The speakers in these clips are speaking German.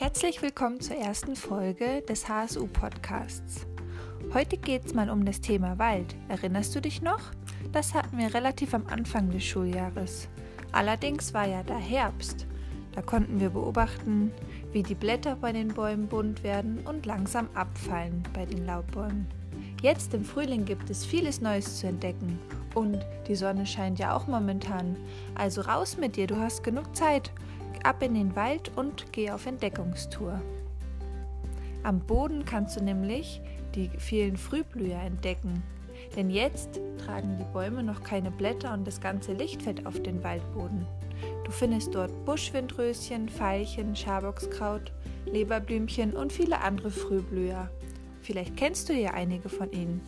Herzlich willkommen zur ersten Folge des HSU Podcasts. Heute geht es mal um das Thema Wald. Erinnerst du dich noch? Das hatten wir relativ am Anfang des Schuljahres. Allerdings war ja da Herbst. Da konnten wir beobachten, wie die Blätter bei den Bäumen bunt werden und langsam abfallen bei den Laubbäumen. Jetzt im Frühling gibt es vieles Neues zu entdecken und die Sonne scheint ja auch momentan. Also raus mit dir, du hast genug Zeit ab in den Wald und geh auf Entdeckungstour. Am Boden kannst du nämlich die vielen Frühblüher entdecken, denn jetzt tragen die Bäume noch keine Blätter und das ganze Licht fällt auf den Waldboden. Du findest dort Buschwindröschen, Veilchen, Schaboxkraut, Leberblümchen und viele andere Frühblüher. Vielleicht kennst du ja einige von ihnen.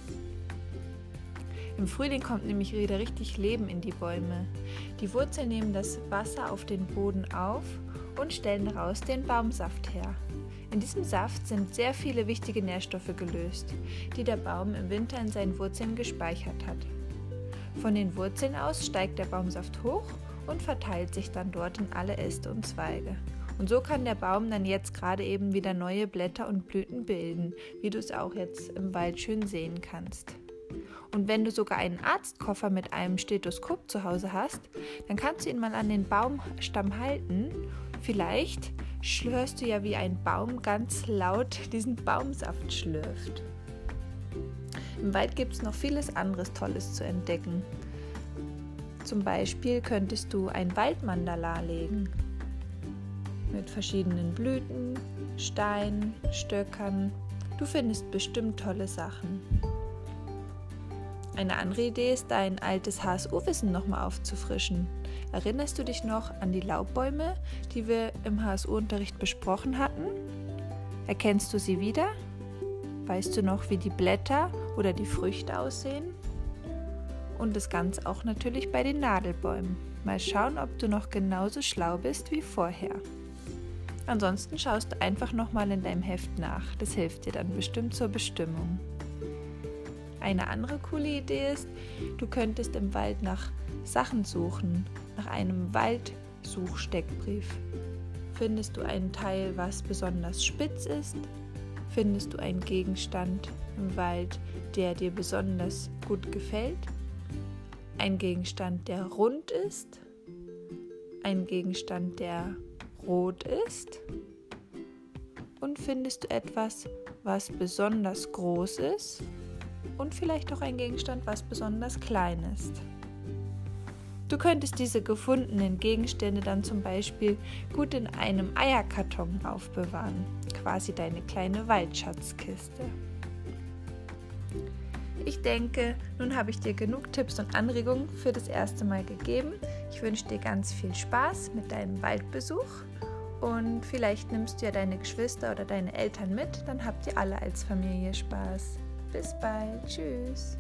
Im Frühling kommt nämlich wieder richtig Leben in die Bäume. Die Wurzeln nehmen das Wasser auf den Boden auf und stellen daraus den Baumsaft her. In diesem Saft sind sehr viele wichtige Nährstoffe gelöst, die der Baum im Winter in seinen Wurzeln gespeichert hat. Von den Wurzeln aus steigt der Baumsaft hoch und verteilt sich dann dort in alle Äste und Zweige. Und so kann der Baum dann jetzt gerade eben wieder neue Blätter und Blüten bilden, wie du es auch jetzt im Wald schön sehen kannst. Und wenn du sogar einen Arztkoffer mit einem Stethoskop zu Hause hast, dann kannst du ihn mal an den Baumstamm halten. Vielleicht hörst du ja, wie ein Baum ganz laut diesen Baumsaft schlürft. Im Wald gibt es noch vieles anderes Tolles zu entdecken. Zum Beispiel könntest du ein Waldmandala legen mit verschiedenen Blüten, Steinen, Stöckern. Du findest bestimmt tolle Sachen. Eine andere Idee ist, dein altes HSU-Wissen nochmal aufzufrischen. Erinnerst du dich noch an die Laubbäume, die wir im HSU-Unterricht besprochen hatten? Erkennst du sie wieder? Weißt du noch, wie die Blätter oder die Früchte aussehen? Und das Ganze auch natürlich bei den Nadelbäumen. Mal schauen, ob du noch genauso schlau bist wie vorher. Ansonsten schaust du einfach nochmal in deinem Heft nach. Das hilft dir dann bestimmt zur Bestimmung. Eine andere coole Idee ist, du könntest im Wald nach Sachen suchen, nach einem Waldsuchsteckbrief. Findest du einen Teil, was besonders spitz ist? Findest du einen Gegenstand im Wald, der dir besonders gut gefällt? Ein Gegenstand, der rund ist? Ein Gegenstand, der rot ist? Und findest du etwas, was besonders groß ist? Und vielleicht auch ein Gegenstand, was besonders klein ist. Du könntest diese gefundenen Gegenstände dann zum Beispiel gut in einem Eierkarton aufbewahren, quasi deine kleine Waldschatzkiste. Ich denke, nun habe ich dir genug Tipps und Anregungen für das erste Mal gegeben. Ich wünsche dir ganz viel Spaß mit deinem Waldbesuch und vielleicht nimmst du ja deine Geschwister oder deine Eltern mit, dann habt ihr alle als Familie Spaß. Bis bald. Tschüss.